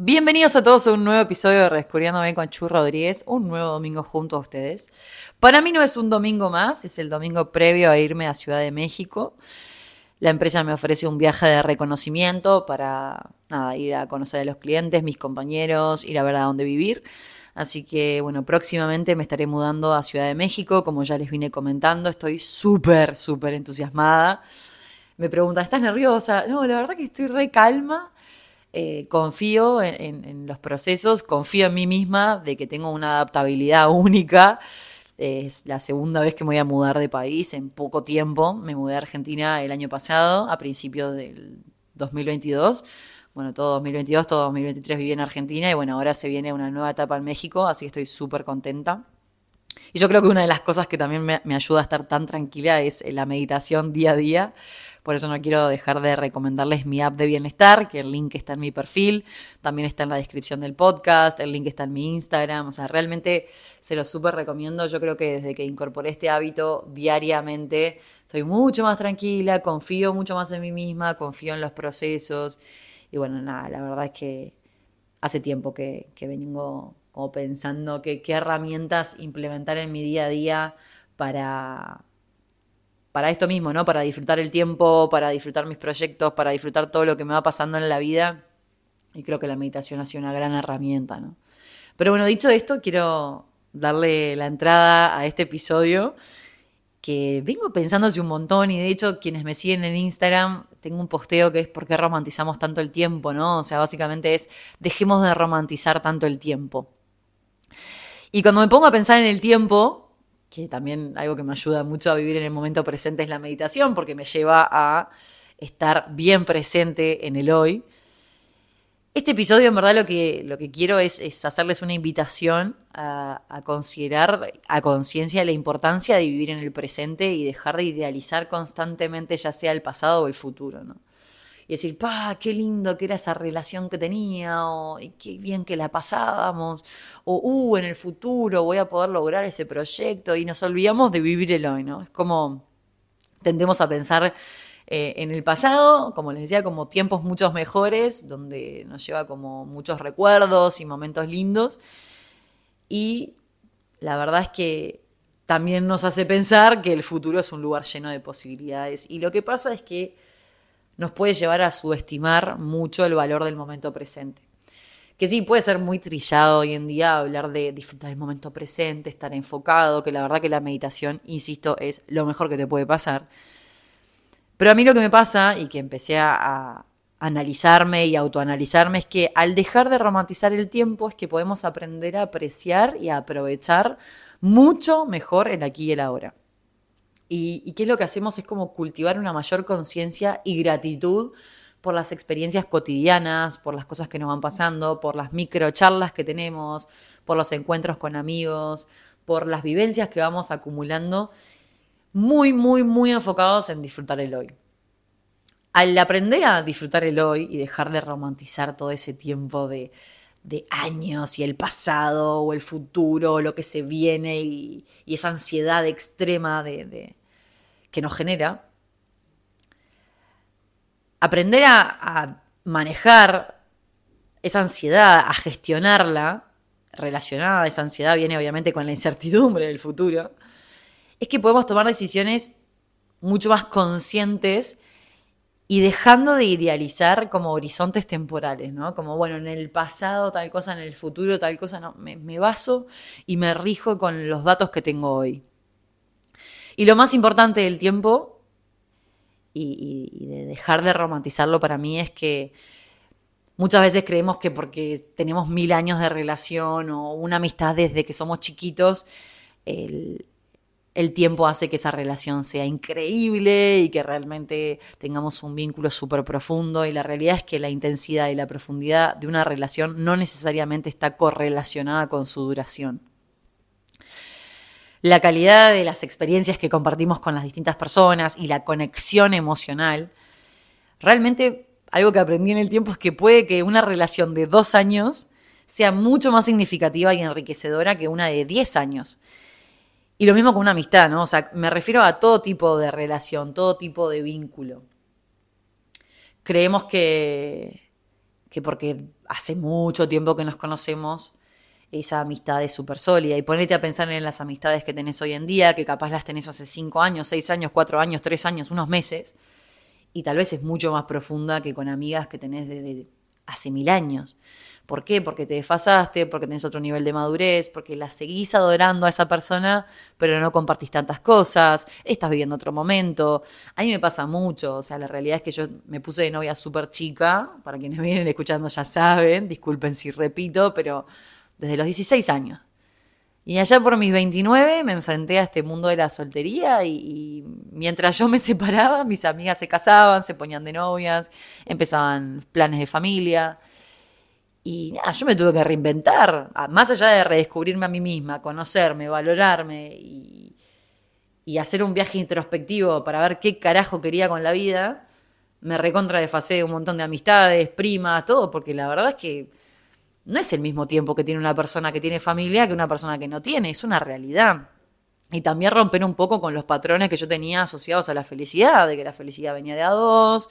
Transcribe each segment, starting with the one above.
Bienvenidos a todos a un nuevo episodio de Redescubriéndome con Chu Rodríguez, un nuevo domingo junto a ustedes. Para mí no es un domingo más, es el domingo previo a irme a Ciudad de México. La empresa me ofrece un viaje de reconocimiento para ir a conocer a los clientes, mis compañeros, ir a ver a dónde vivir. Así que, bueno, próximamente me estaré mudando a Ciudad de México, como ya les vine comentando. Estoy súper, súper entusiasmada. Me pregunta, ¿estás nerviosa? No, la verdad que estoy re calma eh, confío en, los procesos, confío en mí misma de que tengo una adaptabilidad única. Es la segunda vez que me voy a mudar de país en poco tiempo. Me mudé a Argentina el año pasado, a principios del 2022. Bueno, todo 2022, todo 2023 viví en Argentina y bueno, ahora se viene una nueva etapa en México, así que estoy súper contenta. Y yo creo que una de las cosas que también me, me ayuda a estar tan tranquila es la meditación día a día por eso no quiero dejar de recomendarles mi app de bienestar, que el link está en mi perfil, también está en la descripción del podcast, el link está en mi Instagram, o sea, realmente se lo súper recomiendo. Yo creo que desde que incorporé este hábito diariamente, estoy mucho más tranquila, confío mucho más en mí misma, confío en los procesos. Y bueno, nada, la verdad es que hace tiempo que, vengo como pensando qué herramientas implementar en mi día a día para, para esto mismo, ¿no? Para disfrutar el tiempo, para disfrutar mis proyectos, para disfrutar todo lo que me va pasando en la vida. Y creo que la meditación ha sido una gran herramienta, ¿no? Pero bueno, dicho esto, quiero darle la entrada a este episodio que vengo pensando hace un montón y de hecho quienes me siguen en Instagram tengo un posteo que es por qué romantizamos tanto el tiempo, ¿no? O sea, básicamente es dejemos de romantizar tanto el tiempo. Y cuando me pongo a pensar en el tiempo, que también algo que me ayuda mucho a vivir en el momento presente es la meditación, porque me lleva a estar bien presente en el hoy. Este episodio, en verdad, lo que, lo que quiero es, hacerles una invitación a, a considerar a conciencia la importancia de vivir en el presente y dejar de idealizar constantemente, ya sea el pasado o el futuro. ¿no? Y decir, pa, qué lindo que era esa relación que tenía, o qué bien que la pasábamos, o, uh, en el futuro voy a poder lograr ese proyecto, y nos olvidamos de vivir el hoy, ¿no? Es como tendemos a pensar eh, en el pasado, como les decía, como tiempos muchos mejores, donde nos lleva como muchos recuerdos y momentos lindos, y la verdad es que también nos hace pensar que el futuro es un lugar lleno de posibilidades. Y lo que pasa es que nos puede llevar a subestimar mucho el valor del momento presente. Que sí, puede ser muy trillado hoy en día hablar de disfrutar el momento presente, estar enfocado, que la verdad que la meditación, insisto, es lo mejor que te puede pasar. Pero a mí lo que me pasa y que empecé a, analizarme y autoanalizarme es que al dejar de romantizar el tiempo es que podemos aprender a apreciar y a aprovechar mucho mejor el aquí y el ahora. Y, qué es lo que hacemos es como cultivar una mayor conciencia y gratitud por las experiencias cotidianas, por las cosas que nos van pasando, por las microcharlas que tenemos, por los encuentros con amigos, por las vivencias que vamos acumulando, muy, muy, muy enfocados en disfrutar el hoy. Al aprender a disfrutar el hoy y dejar de romantizar todo ese tiempo de, años y el pasado o el futuro, o lo que se viene y, esa ansiedad extrema de, que nos genera, aprender a, manejar esa ansiedad, a gestionarla, relacionada a esa ansiedad viene obviamente con la incertidumbre del futuro, es que podemos tomar decisiones mucho más conscientes y dejando de idealizar como horizontes temporales, ¿no? Como, bueno, en el pasado tal cosa, en el futuro tal cosa, no, me, me baso y me rijo con los datos que tengo hoy. Y lo más importante del tiempo y, de dejar de romantizarlo para mí es que muchas veces creemos que porque tenemos mil años de relación o una amistad desde que somos chiquitos, el, el tiempo hace que esa relación sea increíble y que realmente tengamos un vínculo súper profundo. Y la realidad es que la intensidad y la profundidad de una relación no necesariamente está correlacionada con su duración la calidad de las experiencias que compartimos con las distintas personas y la conexión emocional, realmente algo que aprendí en el tiempo es que puede que una relación de dos años sea mucho más significativa y enriquecedora que una de diez años. Y lo mismo con una amistad, ¿no? O sea, me refiero a todo tipo de relación, todo tipo de vínculo. Creemos que, que porque hace mucho tiempo que nos conocemos, esa amistad es súper sólida. Y ponete a pensar en las amistades que tenés hoy en día, que capaz las tenés hace cinco años, seis años, cuatro años, tres años, unos meses, y tal vez es mucho más profunda que con amigas que tenés desde hace mil años. ¿Por qué? Porque te desfasaste, porque tenés otro nivel de madurez, porque la seguís adorando a esa persona, pero no compartís tantas cosas, estás viviendo otro momento. A mí me pasa mucho, o sea, la realidad es que yo me puse de novia súper chica, para quienes vienen escuchando ya saben, disculpen si repito, pero desde los 16 años. Y allá por mis 29 me enfrenté a este mundo de la soltería y, mientras yo me separaba, mis amigas se casaban, se ponían de novias, empezaban planes de familia. Y nada, yo me tuve que reinventar, más allá de redescubrirme a mí misma, conocerme, valorarme y, hacer un viaje introspectivo para ver qué carajo quería con la vida, me recontra desfasé un montón de amistades, primas, todo, porque la verdad es que no es el mismo tiempo que tiene una persona que tiene familia que una persona que no tiene, es una realidad. Y también romper un poco con los patrones que yo tenía asociados a la felicidad, de que la felicidad venía de a dos,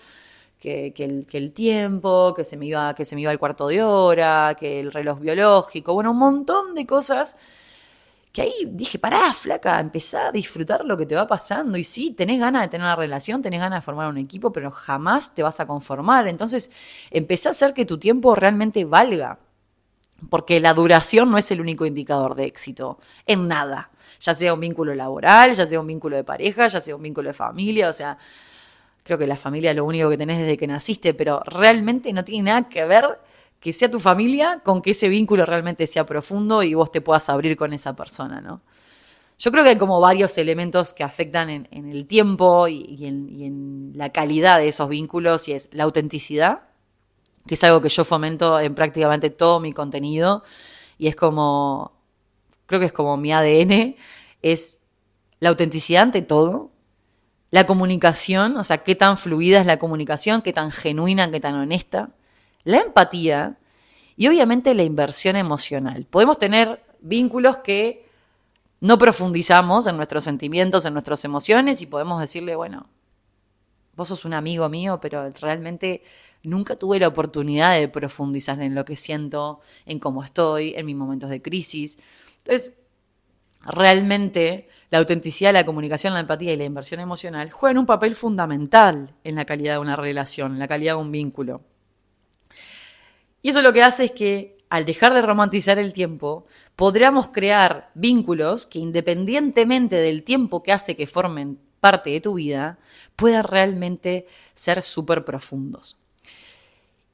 que, el, tiempo, que se, me iba, que se me iba el cuarto de hora, que el reloj biológico, bueno, un montón de cosas que ahí dije, pará, flaca, empezá a disfrutar lo que te va pasando. Y sí, tenés ganas de tener una relación, tenés ganas de formar un equipo, pero jamás te vas a conformar. Entonces, empezá a hacer que tu tiempo realmente valga. Porque la duración no es el único indicador de éxito en nada. Ya sea un vínculo laboral, ya sea un vínculo de pareja, ya sea un vínculo de familia, o sea, creo que la familia es lo único que tenés desde que naciste, pero realmente no tiene nada que ver que sea tu familia con que ese vínculo realmente sea profundo y vos te puedas abrir con esa persona, ¿no? Yo creo que hay como varios elementos que afectan en, el tiempo y, en, y, en, la calidad de esos vínculos y es la autenticidad, que es algo que yo fomento en prácticamente todo mi contenido y es como, creo que es como mi ADN, es la autenticidad ante todo, la comunicación, o sea, qué tan fluida es la comunicación, qué tan genuina, qué tan honesta. La empatía y obviamente la inversión emocional. Podemos tener vínculos que no profundizamos en nuestros sentimientos, en nuestras emociones y podemos decirle, bueno, vos sos un amigo mío, pero realmente nunca tuve la oportunidad de profundizar en lo que siento, en cómo estoy, en mis momentos de crisis. Entonces, realmente la autenticidad, la comunicación, la empatía y la inversión emocional juegan un papel fundamental en la calidad de una relación, en la calidad de un vínculo. Y eso lo que hace es que al dejar de romantizar el tiempo, podríamos crear vínculos que independientemente del tiempo que hace que formen parte de tu vida, puedan realmente ser súper profundos.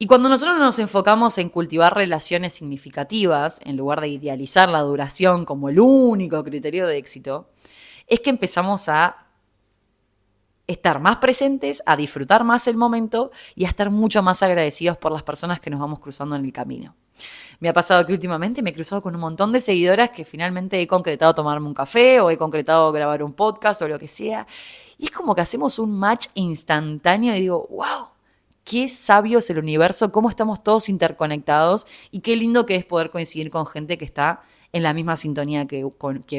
Y cuando nosotros nos enfocamos en cultivar relaciones significativas, en lugar de idealizar la duración como el único criterio de éxito, es que empezamos a estar más presentes, a disfrutar más el momento y a estar mucho más agradecidos por las personas que nos vamos cruzando en el camino. Me ha pasado que últimamente me he cruzado con un montón de seguidoras que finalmente he concretado tomarme un café o he concretado grabar un podcast o lo que sea. Y es como que hacemos un match instantáneo y digo, wow, qué sabio es el universo, cómo estamos todos interconectados y qué lindo que es poder coincidir con gente que está en la misma sintonía que,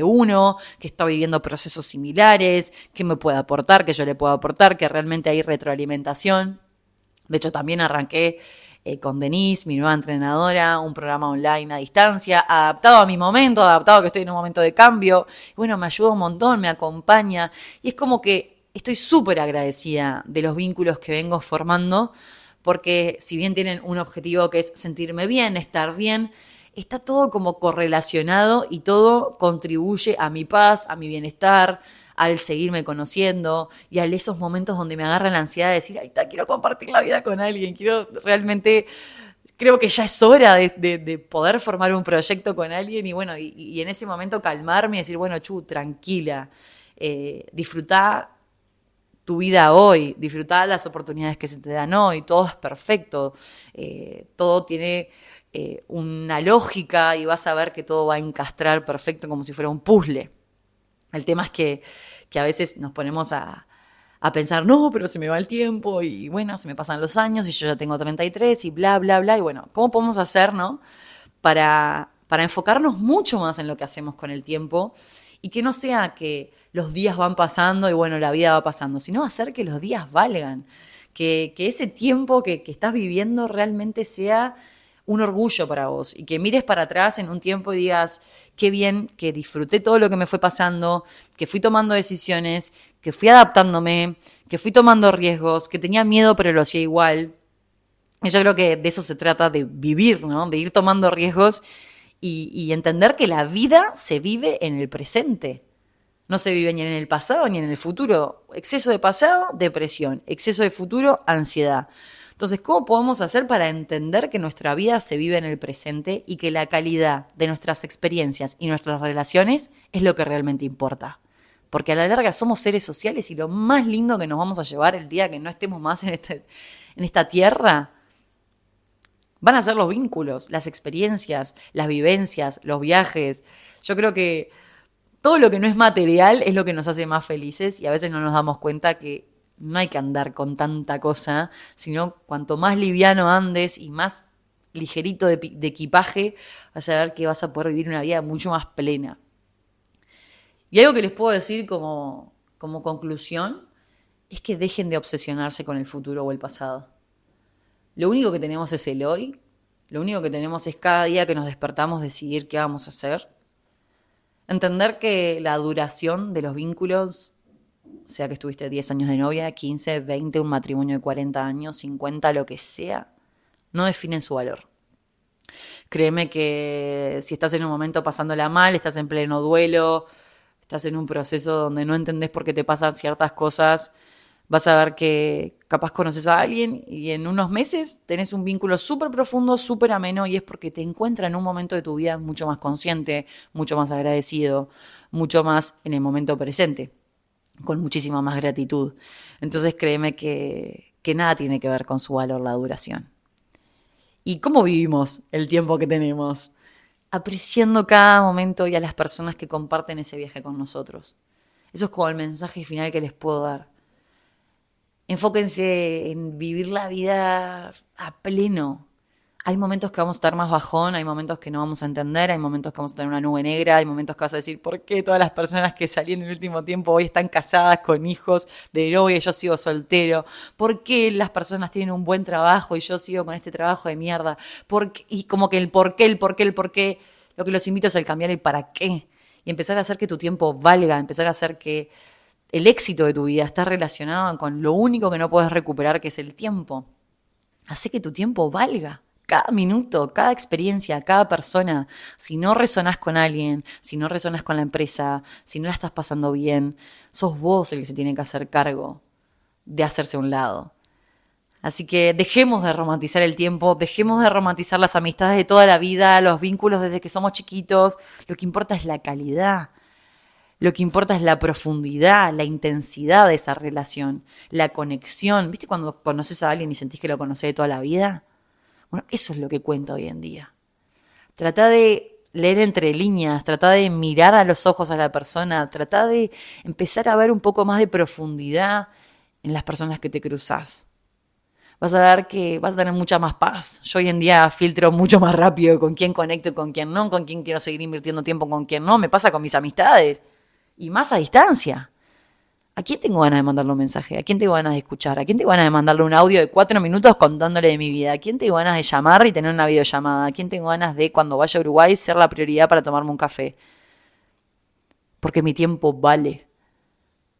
uno, que está viviendo procesos similares, que me puede aportar, que yo le puedo aportar, que realmente hay retroalimentación. De hecho, también arranqué eh, con Denise, mi nueva entrenadora, un programa online a distancia, adaptado a mi momento, adaptado a que estoy en un momento de cambio. Bueno, me ayuda un montón, me acompaña. Y es como que estoy súper agradecida de los vínculos que vengo formando, porque si bien tienen un objetivo que es sentirme bien, estar bien, está todo como correlacionado y todo contribuye a mi paz, a mi bienestar, al seguirme conociendo y a esos momentos donde me agarra la ansiedad de decir, ay, está, quiero compartir la vida con alguien, quiero realmente, creo que ya es hora de, de, de poder formar un proyecto con alguien y bueno, y, en ese momento calmarme y decir, bueno, Chu, tranquila, eh, disfrutar tu vida hoy, disfrutar las oportunidades que se te dan hoy, todo es perfecto, eh, todo tiene eh, una lógica y vas a ver que todo va a encastrar perfecto como si fuera un puzzle. El tema es que, que a veces nos ponemos a, a, pensar, no, pero se me va el tiempo y bueno, se me pasan los años y yo ya tengo 33 y bla, bla, bla. Y bueno, ¿cómo podemos hacer, no? Para, para enfocarnos mucho más en lo que hacemos con el tiempo y que no sea que los días van pasando y bueno, la vida va pasando, sino hacer que los días valgan que, ese tiempo que, estás viviendo realmente sea un orgullo para vos y que mires para atrás en un tiempo y digas, qué bien que disfruté todo lo que me fue pasando, que fui tomando decisiones, que fui adaptándome, que fui tomando riesgos, que tenía miedo pero lo hacía igual. Y yo creo que de eso se trata, de vivir, ¿no? De ir tomando riesgos y entender que la vida se vive en el presente. No se vive ni en el pasado ni en el futuro. Exceso de pasado, depresión. Exceso de futuro, ansiedad. Entonces, ¿cómo podemos hacer para entender que nuestra vida se vive en el presente y que la calidad de nuestras experiencias y nuestras relaciones es lo que realmente importa? Porque a la larga somos seres sociales y lo más lindo que nos vamos a llevar el día que no estemos más en, este, en esta tierra van a ser los vínculos, las experiencias, las vivencias, los viajes. Yo creo que todo lo que no es material es lo que nos hace más felices y a veces no nos damos cuenta que no hay que andar con tanta cosa, sino cuanto más liviano andes y más ligerito de, equipaje, vas a ver que vas a poder vivir una vida mucho más plena. Y algo que les puedo decir como, como conclusión es que dejen de obsesionarse con el futuro o el pasado. Lo único que tenemos es el hoy, lo único que tenemos es cada día que nos despertamos decidir qué vamos a hacer. Entender que la duración de los vínculos sea que estuviste 10 años de novia, 15, 20, un matrimonio de 40 años, 50, lo que sea, no definen su valor. Créeme que si estás en un momento pasándola mal, estás en pleno duelo, estás en un proceso donde no entendés por qué te pasan ciertas cosas, vas a ver que capaz conoces a alguien y en unos meses tenés un vínculo súper profundo, súper ameno y es porque te encuentra en un momento de tu vida mucho más consciente, mucho más agradecido, mucho más en el momento presente con muchísima más gratitud. Entonces créeme que, que nada tiene que ver con su valor la duración. ¿Y cómo vivimos el tiempo que tenemos? Apreciando cada momento y a las personas que comparten ese viaje con nosotros. Eso es como el mensaje final que les puedo dar. Enfóquense en vivir la vida a pleno, hay momentos que vamos a estar más bajón, hay momentos que no vamos a entender, hay momentos que vamos a tener una nube negra, hay momentos que vas a decir, ¿por qué todas las personas que salí en el último tiempo hoy están casadas con hijos de novia y yo sigo soltero? ¿Por qué las personas tienen un buen trabajo y yo sigo con este trabajo de mierda? y como que el por qué, el por qué, el por qué, lo que los invito es el cambiar el para qué y empezar a hacer que tu tiempo valga, empezar a hacer que el éxito de tu vida está relacionado con lo único que no puedes recuperar, que es el tiempo. Hace que tu tiempo valga cada minuto, cada experiencia, cada persona, si no resonás con alguien, si no resonás con la empresa, si no la estás pasando bien, sos vos el que se tiene que hacer cargo de hacerse a un lado. Así que dejemos de romantizar el tiempo, dejemos de romantizar las amistades de toda la vida, los vínculos desde que somos chiquitos. Lo que importa es la calidad. Lo que importa es la profundidad, la intensidad de esa relación, la conexión. ¿Viste cuando conoces a alguien y sentís que lo conoces de toda la vida? Bueno, eso es lo que cuenta hoy en día. Trata de leer entre líneas, trata de mirar a los ojos a la persona, trata de empezar a ver un poco más de profundidad en las personas que te cruzas. Vas a ver que vas a tener mucha más paz. Yo hoy en día filtro mucho más rápido con quién conecto con quién no, con quién quiero seguir invirtiendo tiempo, con quién no. Me pasa con mis amistades y más a distancia. ¿A quién tengo ganas de mandarle un mensaje? ¿A quién tengo ganas de escuchar? ¿A quién tengo ganas de mandarle un audio de cuatro minutos contándole de mi vida? ¿A quién tengo ganas de llamar y tener una videollamada? ¿A quién tengo ganas de, cuando vaya a Uruguay, ser la prioridad para tomarme un café? Porque mi tiempo vale.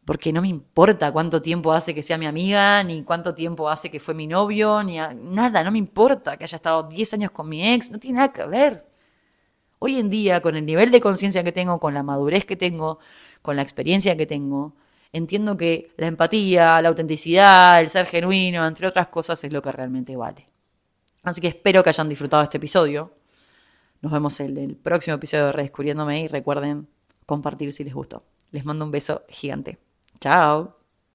Porque no me importa cuánto tiempo hace que sea mi amiga, ni cuánto tiempo hace que fue mi novio, ni nada. No me importa que haya estado 10 años con mi ex. No tiene nada que ver. Hoy en día, con el nivel de conciencia que tengo, con la madurez que tengo, con la experiencia que tengo, entiendo que la empatía, la autenticidad, el ser genuino, entre otras cosas, es lo que realmente vale. Así que espero que hayan disfrutado este episodio. Nos vemos en el próximo episodio de Redescubriéndome y recuerden compartir si les gustó. Les mando un beso gigante. Chao.